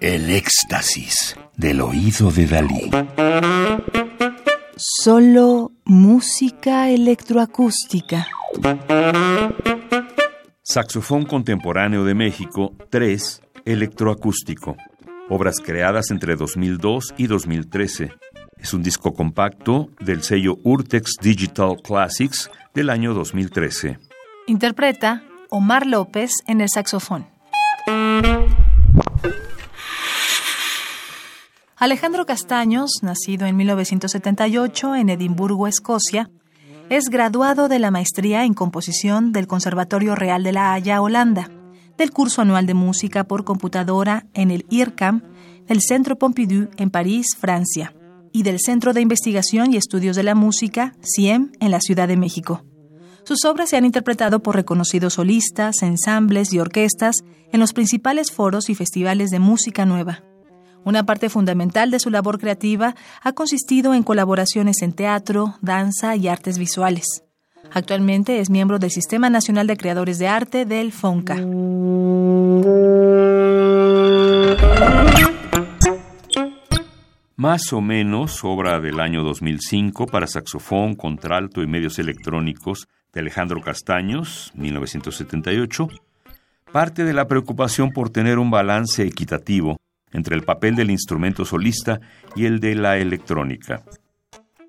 El éxtasis del oído de Dalí. Solo música electroacústica. Saxofón Contemporáneo de México 3, Electroacústico. Obras creadas entre 2002 y 2013. Es un disco compacto del sello Urtex Digital Classics del año 2013. Interpreta Omar López en el saxofón. Alejandro Castaños, nacido en 1978 en Edimburgo, Escocia, es graduado de la maestría en composición del Conservatorio Real de La Haya, Holanda, del curso anual de música por computadora en el IRCAM, del Centro Pompidou en París, Francia, y del Centro de Investigación y Estudios de la Música, CIEM, en la Ciudad de México. Sus obras se han interpretado por reconocidos solistas, ensambles y orquestas en los principales foros y festivales de música nueva. Una parte fundamental de su labor creativa ha consistido en colaboraciones en teatro, danza y artes visuales. Actualmente es miembro del Sistema Nacional de Creadores de Arte del FONCA. Más o menos, obra del año 2005 para saxofón, contralto y medios electrónicos de Alejandro Castaños, 1978, parte de la preocupación por tener un balance equitativo entre el papel del instrumento solista y el de la electrónica.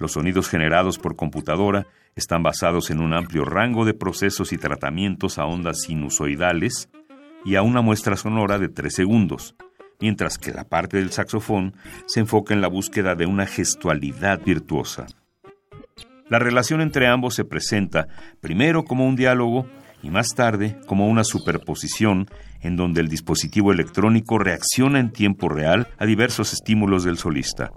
Los sonidos generados por computadora están basados en un amplio rango de procesos y tratamientos a ondas sinusoidales y a una muestra sonora de 3 segundos, mientras que la parte del saxofón se enfoca en la búsqueda de una gestualidad virtuosa. La relación entre ambos se presenta primero como un diálogo y más tarde como una superposición en donde el dispositivo electrónico reacciona en tiempo real a diversos estímulos del solista.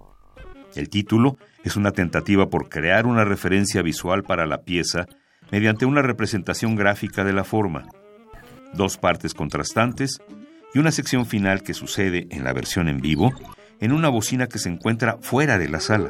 El título es una tentativa por crear una referencia visual para la pieza mediante una representación gráfica de la forma. Dos partes contrastantes y una sección final que sucede en la versión en vivo en una bocina que se encuentra fuera de la sala.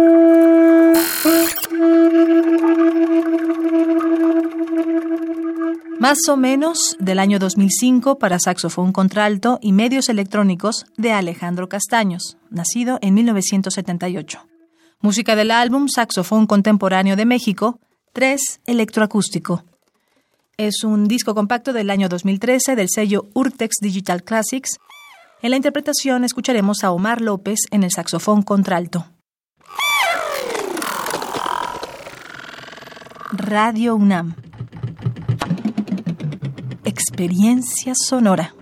Más o menos del año 2005 para saxofón contralto y medios electrónicos de Alejandro Castaños, nacido en 1978. Música del álbum Saxofón Contemporáneo de México, 3 Electroacústico. Es un disco compacto del año 2013 del sello Urtex Digital Classics. En la interpretación escucharemos a Omar López en el saxofón contralto. Radio UNAM experiencia sonora.